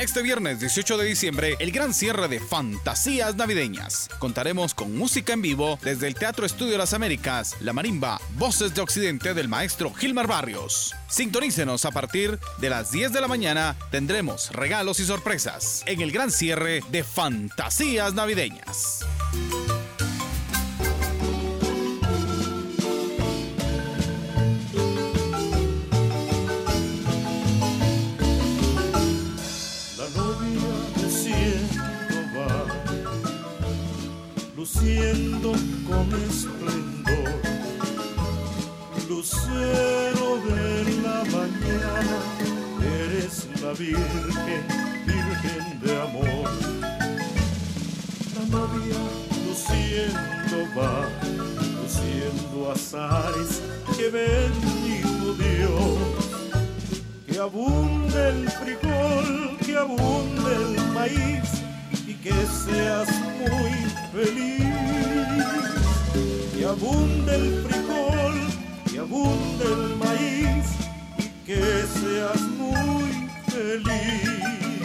Este viernes 18 de diciembre, el gran cierre de Fantasías Navideñas. Contaremos con música en vivo desde el Teatro Estudio Las Américas, La Marimba, Voces de Occidente del maestro Gilmar Barrios. Sintonícenos a partir de las 10 de la mañana, tendremos regalos y sorpresas en el gran cierre de Fantasías Navideñas. Virgen, Virgen de amor. La novia luciendo va, luciendo azares que bendijo Dios, que abunde el frijol, que abunde el maíz que seas muy feliz. Que abunde el frijol, que abunde el maíz y que seas muy feliz. La,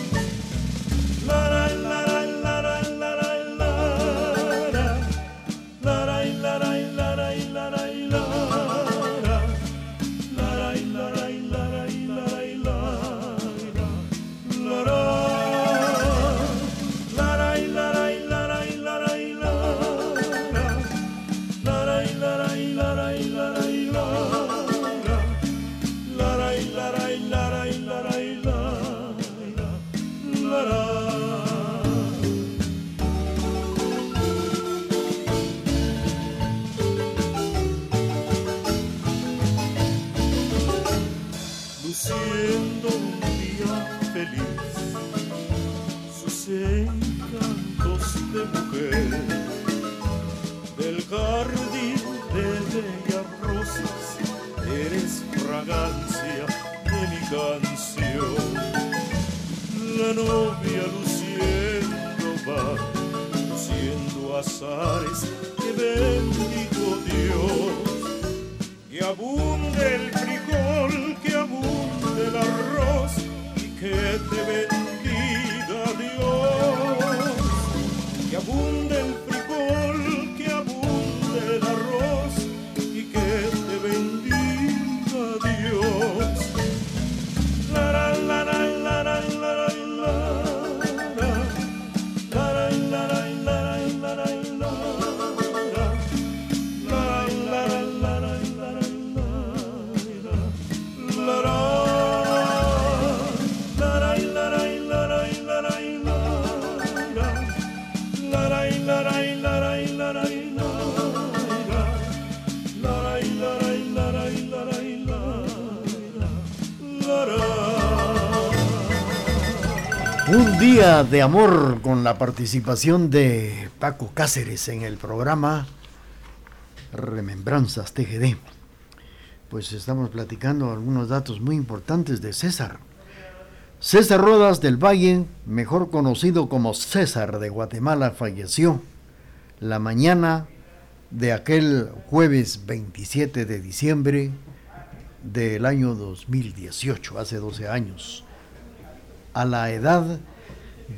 abunde el frijol, De amor con la participación de Paco Cáceres en el programa Remembranzas TGD. Pues estamos platicando algunos datos muy importantes de César. César Rodas del Valle, mejor conocido como César de Guatemala, falleció la mañana de aquel jueves 27 de diciembre del año 2018, hace 12 años a la edad de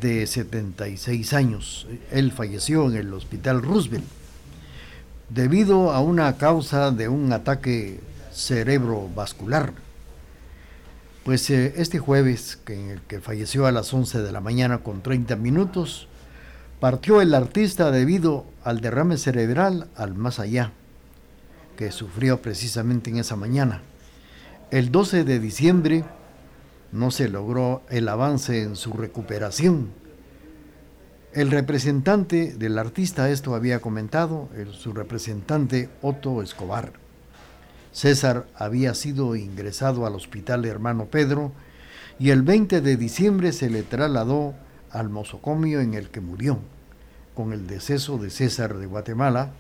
76 años. Él falleció en el Hospital Roosevelt debido a una causa de un ataque cerebrovascular. Pues eh, este jueves, que en el que falleció a las 11 de la mañana con 30 minutos, partió el artista debido al derrame cerebral al más allá, que sufrió precisamente en esa mañana. El 12 de diciembre no se logró el avance en su recuperación. El representante del artista esto había comentado, su representante Otto Escobar. César había sido ingresado al hospital Hermano Pedro y el 20 de diciembre se le trasladó al mosocomio en el que murió. Con el deceso de César de Guatemala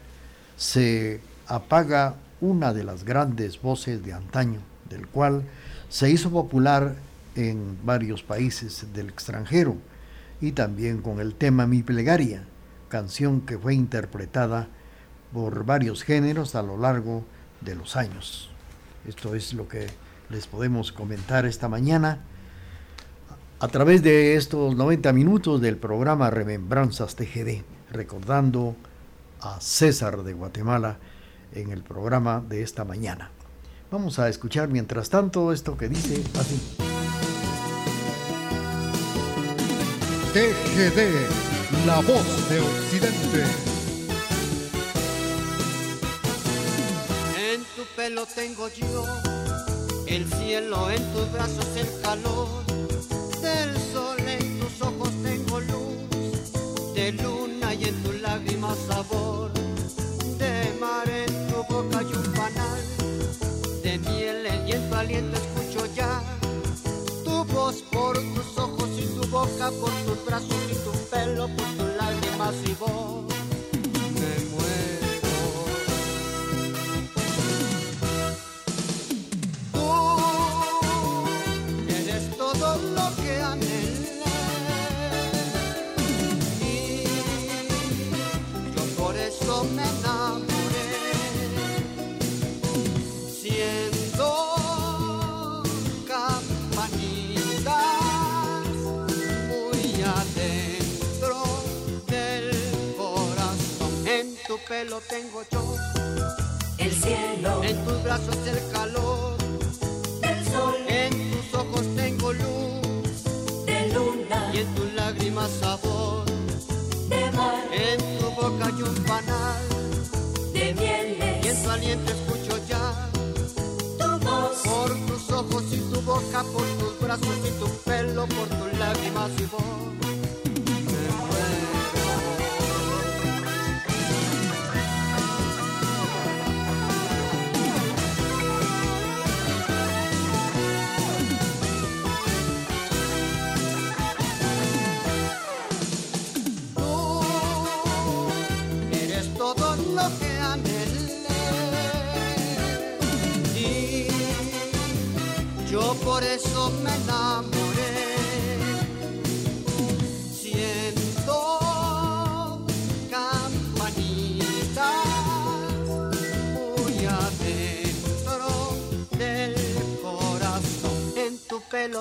se apaga una de las grandes voces de antaño, del cual se hizo popular en varios países del extranjero y también con el tema Mi Plegaria, canción que fue interpretada por varios géneros a lo largo de los años. Esto es lo que les podemos comentar esta mañana a través de estos 90 minutos del programa Remembranzas TGD, recordando a César de Guatemala en el programa de esta mañana. Vamos a escuchar mientras tanto esto que dice así. TGD, la voz de Occidente. En tu pelo tengo yo el cielo, en tus brazos el calor del sol, en tus ojos tengo luz de luna y en tus lágrimas sabor por tus brazos y tu pelo, por tus lágrimas y voz. Pelo tengo yo. El cielo, en tus brazos el calor,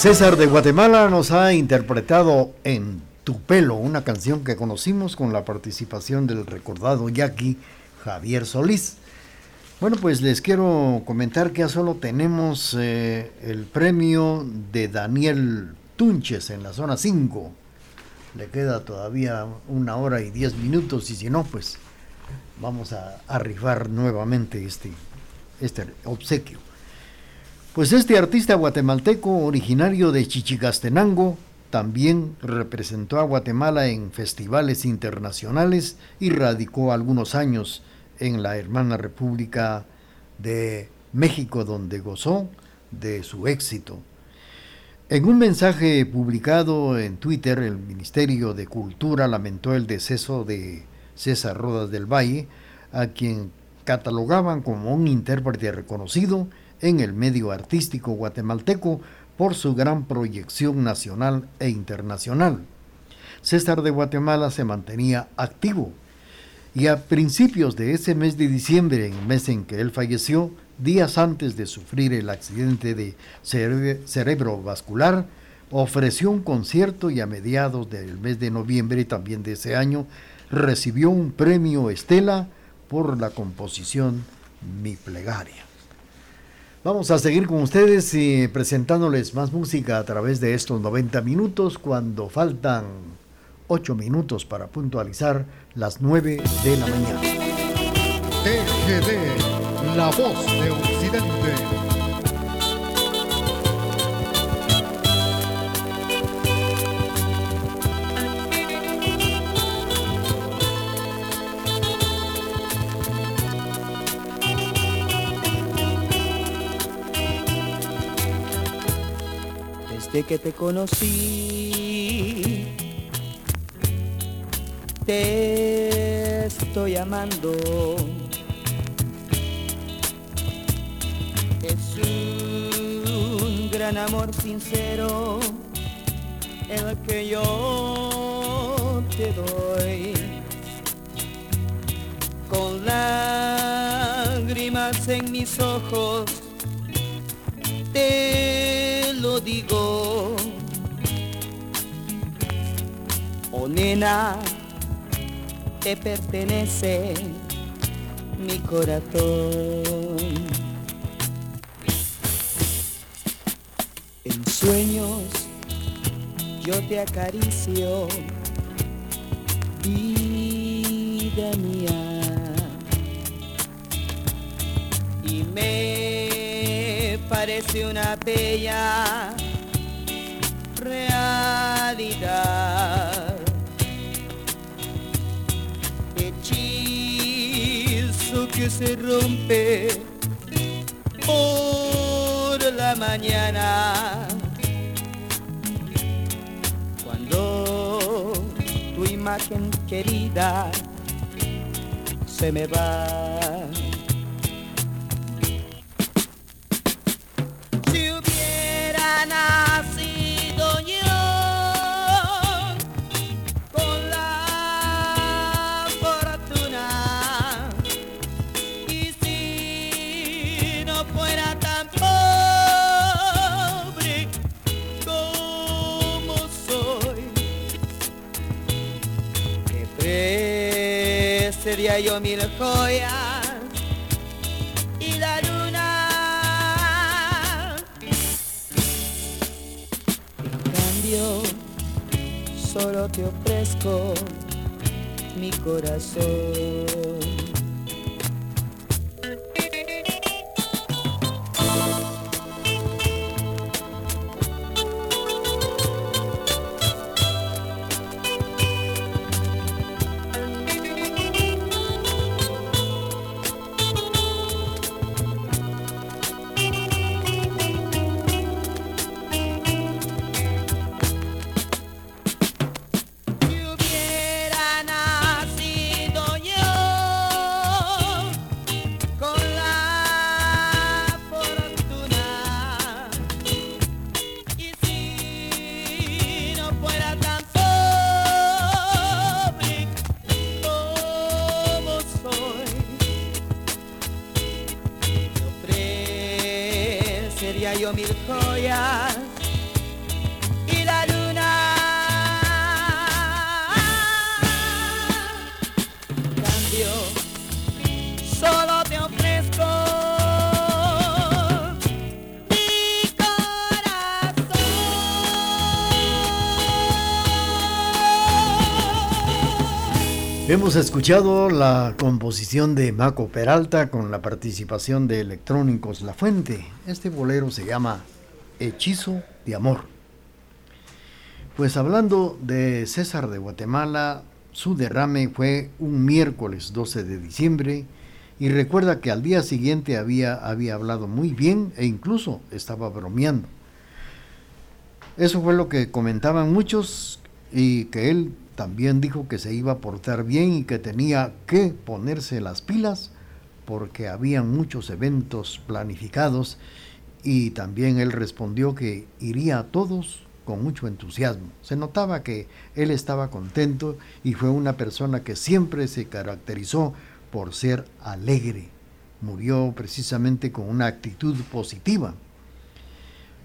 César de Guatemala nos ha interpretado En tu pelo, una canción que conocimos con la participación del recordado yaqui Javier Solís. Bueno, pues les quiero comentar que ya solo tenemos eh, el premio de Daniel Tunches en la zona 5. Le queda todavía una hora y diez minutos y si no, pues vamos a, a rifar nuevamente este, este obsequio. Pues este artista guatemalteco originario de Chichicastenango también representó a Guatemala en festivales internacionales y radicó algunos años en la hermana República de México donde gozó de su éxito. En un mensaje publicado en Twitter, el Ministerio de Cultura lamentó el deceso de César Rodas del Valle, a quien catalogaban como un intérprete reconocido en el medio artístico guatemalteco por su gran proyección nacional e internacional. César de Guatemala se mantenía activo y a principios de ese mes de diciembre, en el mes en que él falleció, días antes de sufrir el accidente de cere cerebrovascular, ofreció un concierto y a mediados del mes de noviembre también de ese año recibió un premio Estela por la composición Mi Plegaria. Vamos a seguir con ustedes y presentándoles más música a través de estos 90 minutos cuando faltan 8 minutos para puntualizar las 9 de la mañana. TGD, la voz de Occidente. Desde que te conocí. Te estoy amando. Es un gran amor sincero el que yo te doy. Con lágrimas en mis ojos te digo. Oh nena, te pertenece mi corazón. En sueños yo te acaricio, vida mía. Y me parece una bella realidad. Hechizo que se rompe por la mañana. Cuando tu imagen querida se me va. Ofrecería yo mil joyas y la luna. En cambio, solo te ofrezco mi corazón. Yo mil joyas Hemos escuchado la composición de Maco Peralta con la participación de Electrónicos La Fuente. Este bolero se llama Hechizo de Amor. Pues hablando de César de Guatemala, su derrame fue un miércoles 12 de diciembre y recuerda que al día siguiente había, había hablado muy bien e incluso estaba bromeando. Eso fue lo que comentaban muchos y que él también dijo que se iba a portar bien y que tenía que ponerse las pilas porque había muchos eventos planificados y también él respondió que iría a todos con mucho entusiasmo. Se notaba que él estaba contento y fue una persona que siempre se caracterizó por ser alegre. Murió precisamente con una actitud positiva.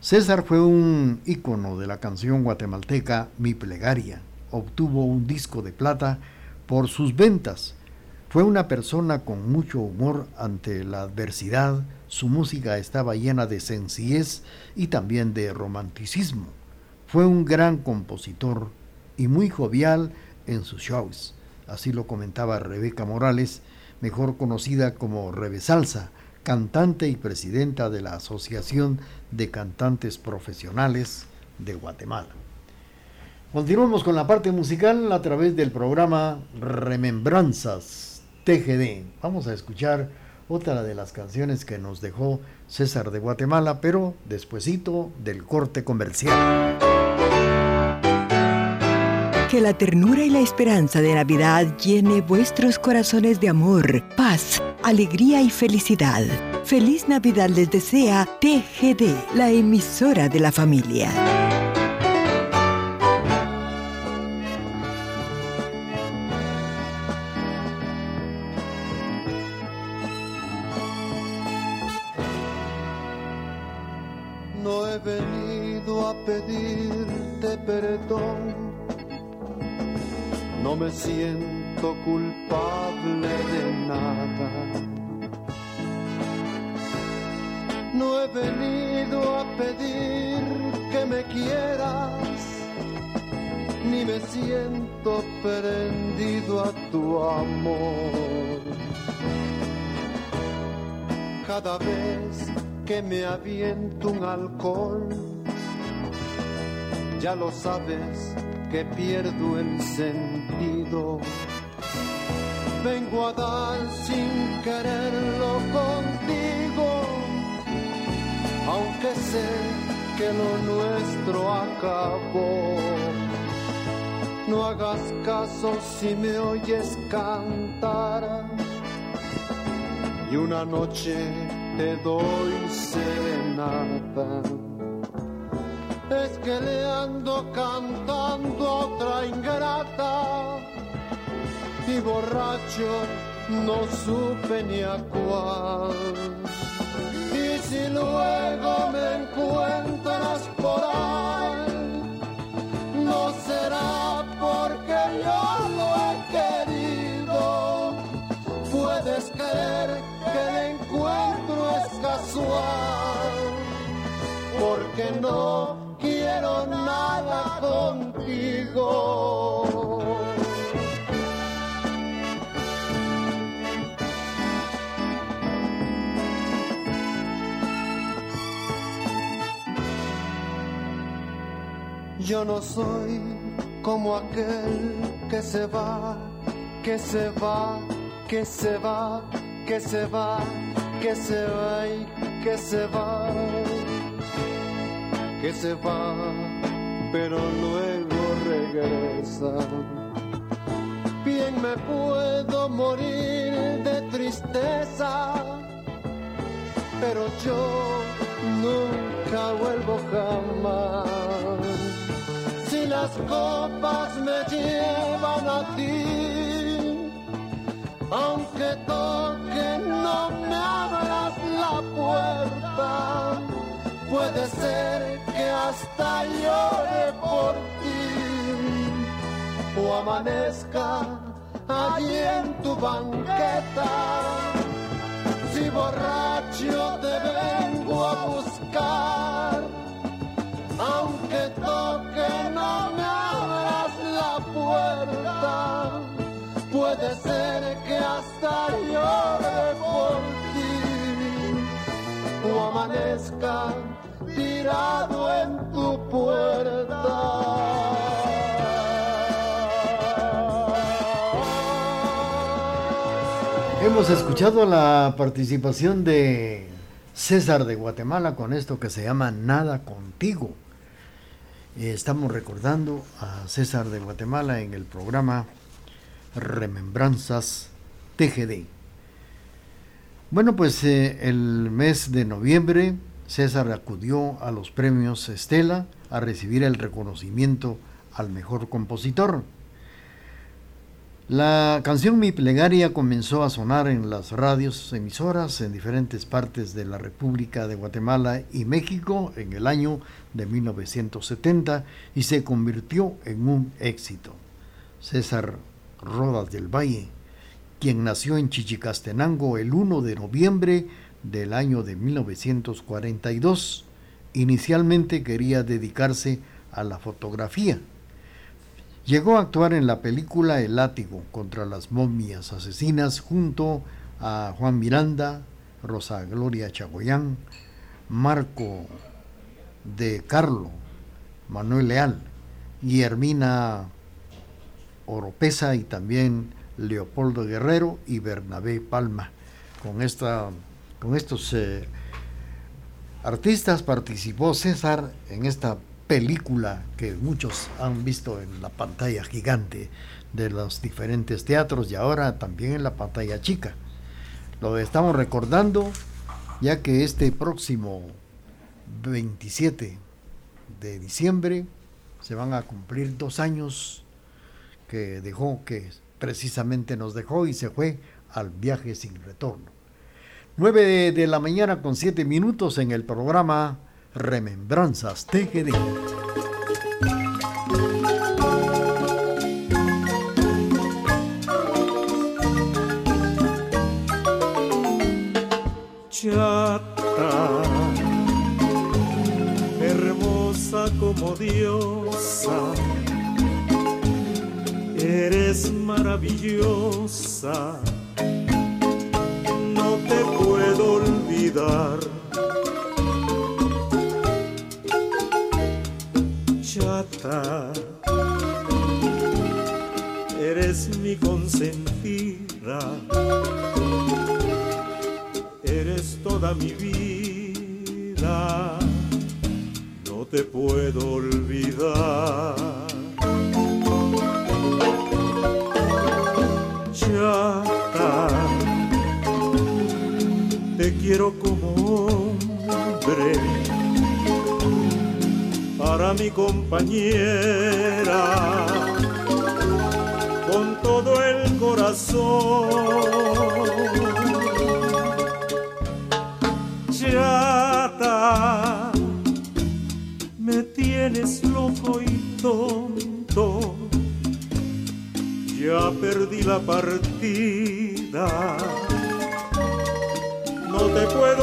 César fue un ícono de la canción guatemalteca Mi Plegaria. Obtuvo un disco de plata por sus ventas. Fue una persona con mucho humor ante la adversidad. Su música estaba llena de sencillez y también de romanticismo. Fue un gran compositor y muy jovial en sus shows. Así lo comentaba Rebeca Morales, mejor conocida como Rebe Salsa, cantante y presidenta de la Asociación de Cantantes Profesionales de Guatemala. Continuamos con la parte musical a través del programa Remembranzas TGD. Vamos a escuchar otra de las canciones que nos dejó César de Guatemala, pero despuesito del corte comercial. Que la ternura y la esperanza de Navidad llene vuestros corazones de amor, paz, alegría y felicidad. Feliz Navidad les desea TGD, la emisora de la familia. Venido a pedirte perdón, no me siento culpable de nada. No he venido a pedir que me quieras, ni me siento prendido a tu amor. Cada vez que me aviento un alcohol, ya lo sabes que pierdo el sentido. Vengo a dar sin quererlo contigo, aunque sé que lo nuestro acabó. No hagas caso si me oyes cantar y una noche te doy serenata. Es que le ando cantando a otra ingrata y borracho no supe ni a cuál. Y si luego me encuentras por ahí, no quiero nada contigo. Yo no soy como aquel que se va, que se va, que se va, que se va, que se va y que se va, que se va, pero luego regresa. Bien me puedo morir de tristeza, pero yo nunca vuelvo jamás si las copas me llevan a ti, hasta llore por ti, o amanezca allí en tu banqueta, si borracho te vengo a buscar aunque toque no me abras la puerta, puede ser que hasta llore por ti. O amanezca en tu puerta. Hemos escuchado la participación de César de Guatemala con esto que se llama Nada contigo. Eh, Estamos recordando a César de Guatemala en el programa Remembranzas TGD. Bueno, pues eh, el mes de noviembre César acudió a los premios Estela a recibir el reconocimiento al mejor compositor. La canción Mi Plegaria comenzó a sonar en las radios emisoras en diferentes partes de la República de Guatemala y México en el año de 1970 y se convirtió en un éxito. César Rodas del Valle, quien nació en Chichicastenango el 1 de noviembre del año de 1942, inicialmente quería dedicarse a la fotografía. Llegó a actuar en la película El látigo contra las momias asesinas junto a Juan Miranda, Rosa Gloria Chagoyán, Marco de Carlo, Manuel Leal, Guillermina Oropesa y también Leopoldo Guerrero y Bernabé Palma. con, esta, con estos eh, artistas participó César en esta película que muchos han visto en la pantalla gigante de los diferentes teatros y ahora también en la pantalla chica. Lo estamos recordando ya que este próximo 27 de diciembre se van a cumplir dos años que dejó, que precisamente nos dejó y se fue al viaje sin retorno. 9 de, la mañana con 7 minutos en el programa Remembranzas TGD. Chata, hermosa como diosa, eres maravillosa, Chata, eres mi consentida. Eres toda mi vida, no te puedo olvidar. Te quiero como hombre, para mi compañera, con todo el corazón. Chata, me tienes loco y tonto. Ya perdí la partida, te puedo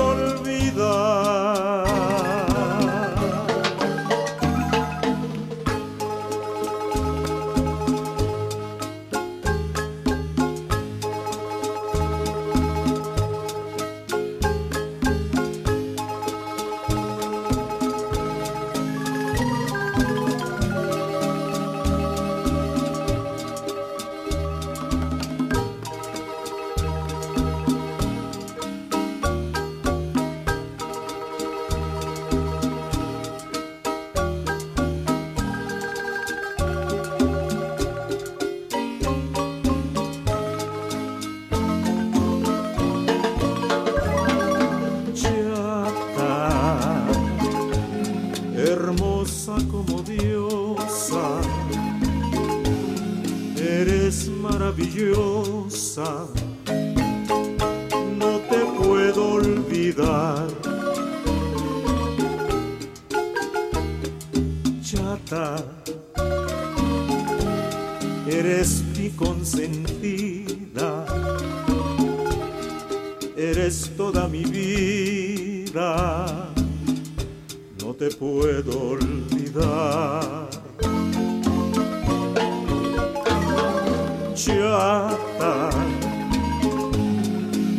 Eres mi consentida. Eres toda mi vida, no te puedo olvidar. Chata,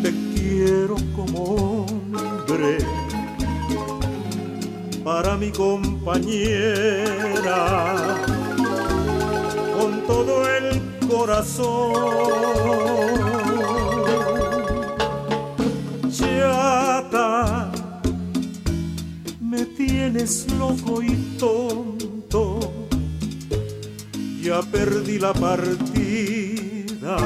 te quiero como hombre, para mi compañera, con todo el corazón. Chata, me tienes loco y tonto, ya perdí la partida,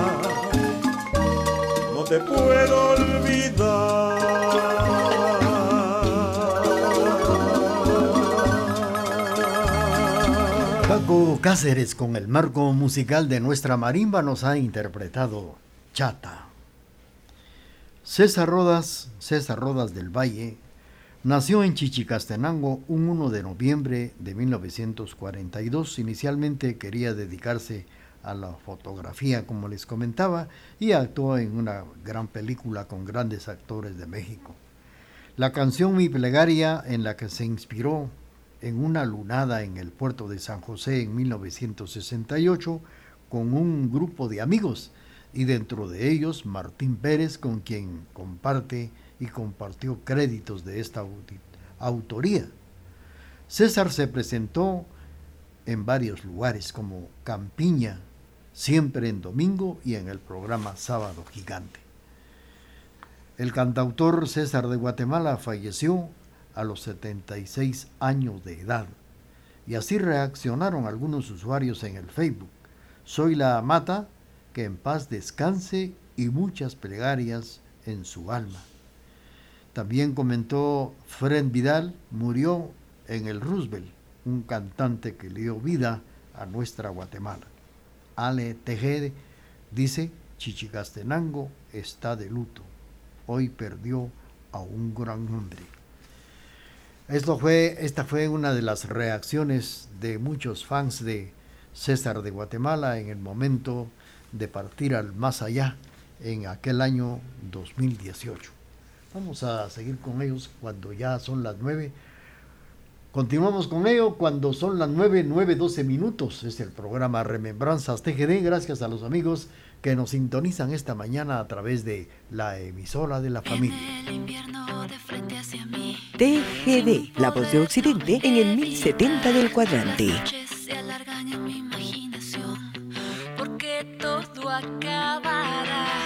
no te puedo olvidar. Paco Cáceres con el marco musical de nuestra marimba nos ha interpretado Chata. César Rodas, César Rodas del Valle, nació en Chichicastenango un 1 de noviembre de 1942. Inicialmente quería dedicarse a la fotografía, como les comentaba, y actuó en una gran película con grandes actores de México. La canción Mi Plegaria, en la que se inspiró en una lunada en el puerto de San José en 1968 con un grupo de amigos, y dentro de ellos Martín Pérez, con quien comparte y compartió créditos de esta autoría. César se presentó en varios lugares como Campiña, siempre en domingo y en el programa Sábado Gigante. El cantautor César de Guatemala falleció a los 76 años de edad. Y así reaccionaron algunos usuarios en el Facebook. Soy la amata, que en paz descanse y muchas plegarias en su alma. También comentó Fred Vidal, murió en el Roosevelt, un cantante que le dio vida a nuestra Guatemala. Ale Tejede dice, Chichicastenango está de luto. Hoy perdió a un gran hombre. Esto fue, esta fue una de las reacciones de muchos fans de César de Guatemala en el momento de partir al más allá en aquel año 2018. Vamos a seguir con ellos cuando ya son las nueve. Continuamos con ello cuando son las nueve, nueve, doce minutos. Es el programa Remembranzas TGD. Gracias a los amigos que nos sintonizan esta mañana a través de la emisora de la familia. TGD, la voz de Occidente en el 1070 del cuadrante. Se alargan en mi imaginación, porque todo acabará.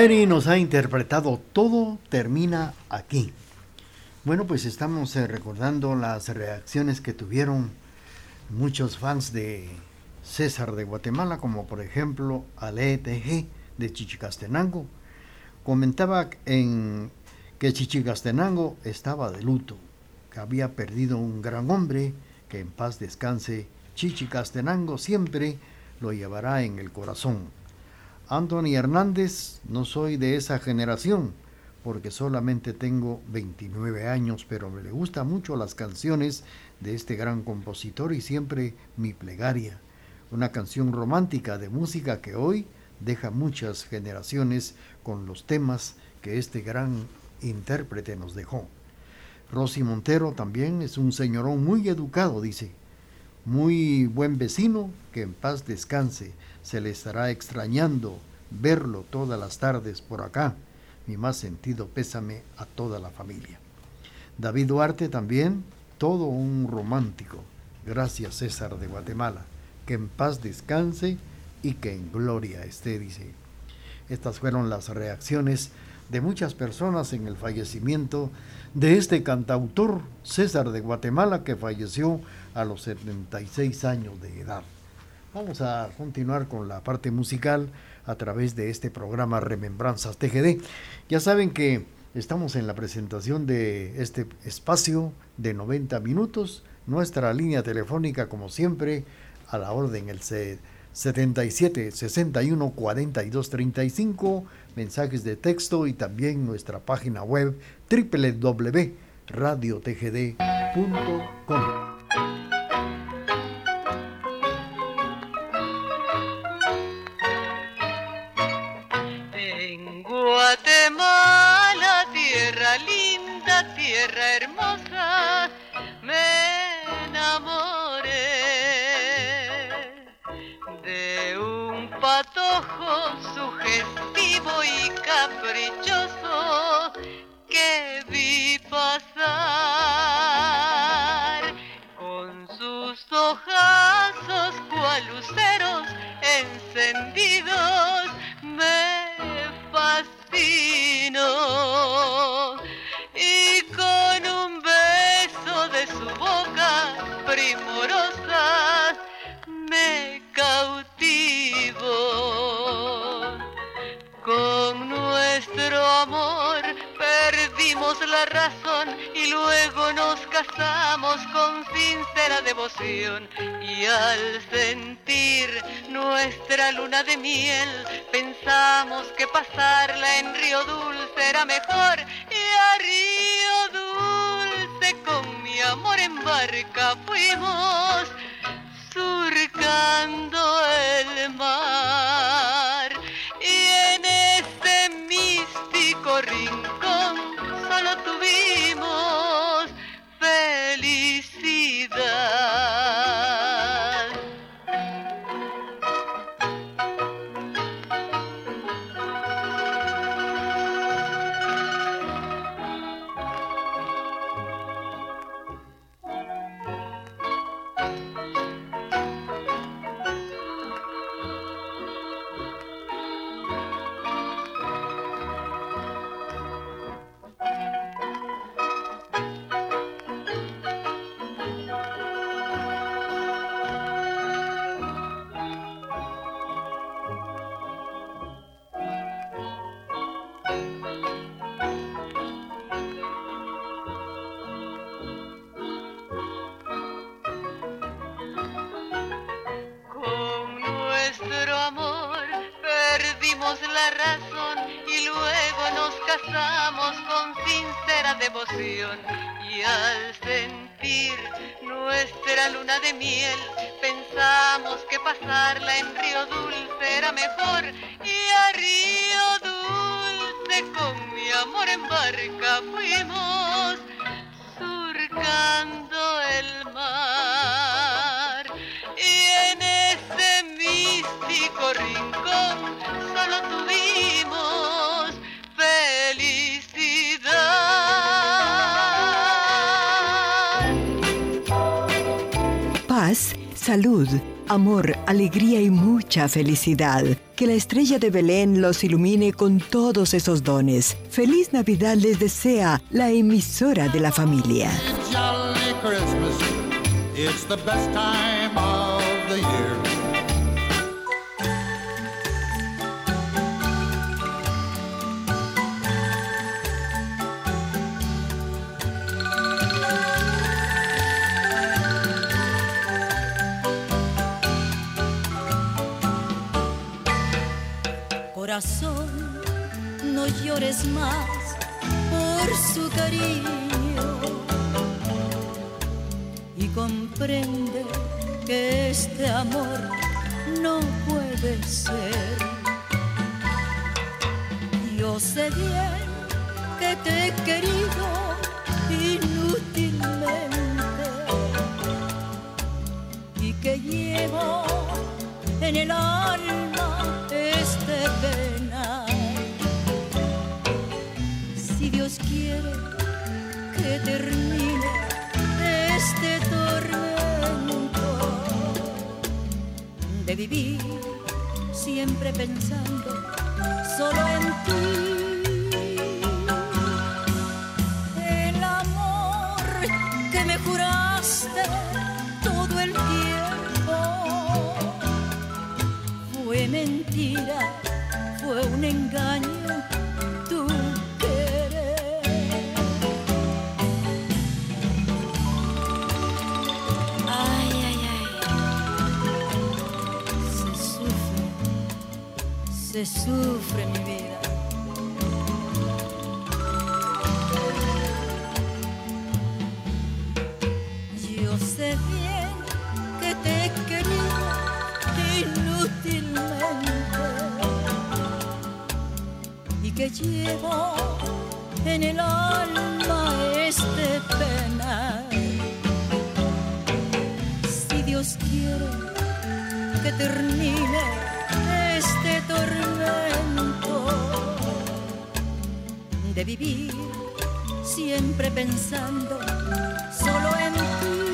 Sherry nos ha interpretado Todo termina aquí. Bueno, pues estamos eh, recordando las reacciones que tuvieron muchos fans de César de Guatemala, como por ejemplo Ale TG de Chichicastenango. Comentaba en que Chichicastenango estaba de luto, que había perdido un gran hombre, que en paz descanse. Chichicastenango siempre lo llevará en el corazón. Anthony Hernández, no soy de esa generación, porque solamente tengo 29 años, pero me gustan mucho las canciones de este gran compositor y siempre mi plegaria, una canción romántica de música que hoy deja muchas generaciones con los temas que este gran intérprete nos dejó. Rosy Montero también es un señorón muy educado, dice. Muy buen vecino, que en paz descanse. Se le estará extrañando verlo todas las tardes por acá. Mi más sentido pésame a toda la familia. David Duarte también, todo un romántico. Gracias César de Guatemala. Que en paz descanse y que en gloria esté, dice. Estas fueron las reacciones de muchas personas en el fallecimiento de este cantautor César de Guatemala que falleció a los 76 años de edad. Vamos a continuar con la parte musical a través de este programa Remembranzas TGD. Ya saben que estamos en la presentación de este espacio de 90 minutos. Nuestra línea telefónica, como siempre, a la orden el C 77 61 42 35, mensajes de texto y también nuestra página web www.radiotgd.com. Muri luego nos casamos con sincera devoción. Y al sentir nuestra luna de miel, pensamos que pasarla en Río Dulce era mejor. Y a Río Dulce con mi amor en barca fuimos surcando el mar la razón y luego nos casamos con sincera devoción. Y al sentir nuestra luna de miel, pensamos que pasarla en Río Dulce era mejor. Y a Río Dulce con mi amor en barca fuimos surcando salud, amor, alegría y mucha felicidad. Que la estrella de Belén los ilumine con todos esos dones. Feliz Navidad les desea la emisora de la familia. No llores más por su cariño. Y comprende que este amor no puede ser. Sé bien que te he querido inútilmente y que llevo en el alma Dios quiere que termine este tormento de vivir siempre pensando solo en ti. Se sufre mi vida. Yo sé bien que te he querido inútilmente y que llevo en el alma este pena. Si Dios quiere que termine tormento de vivir siempre pensando solo en ti.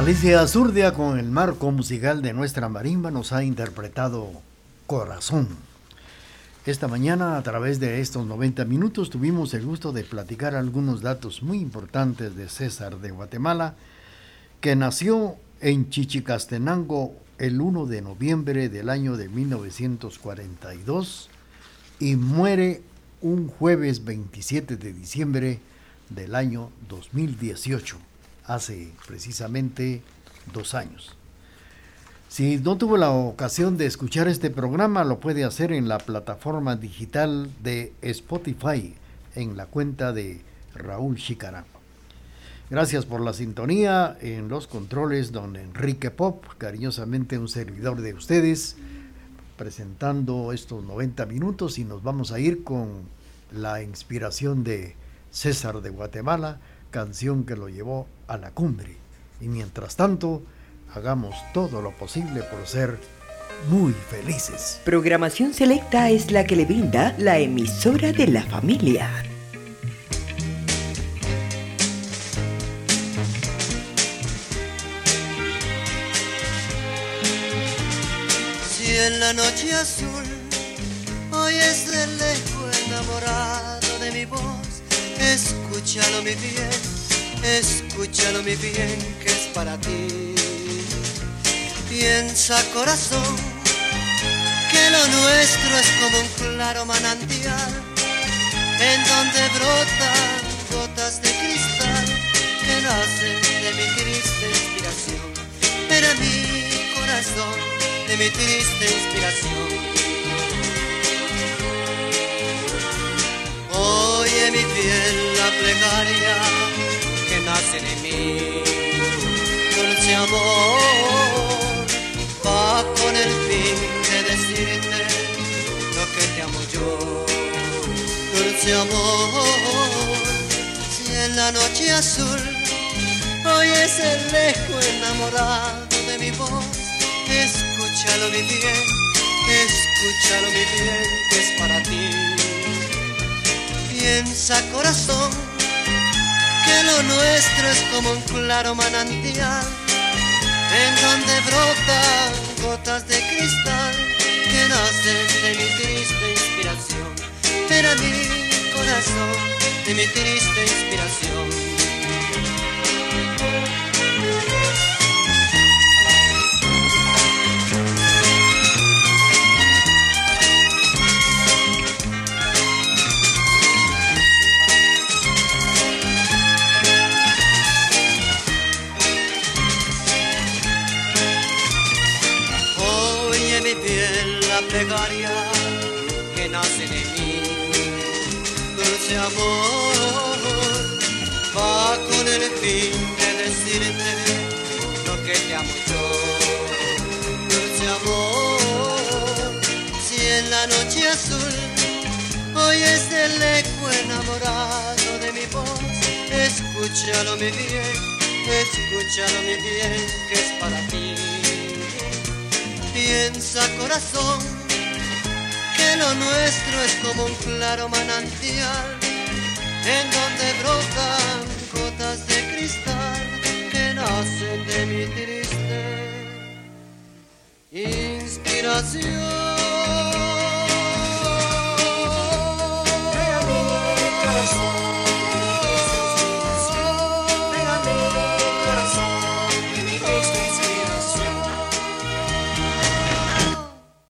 Alicia Azurdia con el marco musical de nuestra marimba nos ha interpretado Corazón. Esta mañana a través de estos 90 minutos tuvimos el gusto de platicar algunos datos muy importantes de César de Guatemala, que nació en Chichicastenango el 1 de noviembre del año de 1942 y muere un jueves 27 de diciembre del año 2018 hace precisamente dos años. Si no tuvo la ocasión de escuchar este programa, lo puede hacer en la plataforma digital de Spotify, en la cuenta de Raúl Chicarán. Gracias por la sintonía en los controles, don Enrique Pop, cariñosamente un servidor de ustedes, presentando estos 90 minutos y nos vamos a ir con la inspiración de César de Guatemala, canción que lo llevó a la cumbre. Y mientras tanto, hagamos todo lo posible por ser muy felices. Programación selecta es la que le brinda la emisora de la familia. Si en la noche azul oyes de lejos enamorado de mi voz, escúchalo mi bien, escúchalo mi bien que es para ti. Piensa corazón que lo nuestro es como un claro manantial en donde brotan gotas de cristal que nacen de mi triste inspiración. Pero mi corazón de mi triste inspiración. Oye mi piel la plegaria de mí, dulce amor, va con el fin de decirte lo que te amo yo, dulce amor, si en la noche azul oyes el eco enamorado de mi voz, escúchalo mi bien, escúchalo mi bien que es para ti. Piensa corazón lo nuestro es como un claro manantial en donde brotan gotas de cristal que nacen de mi triste inspiración. Pero mi corazón de mi triste inspiración. que lo nuestro es como un claro manantial, en donde brotan gotas de cristal que nacen de mi triste inspiración.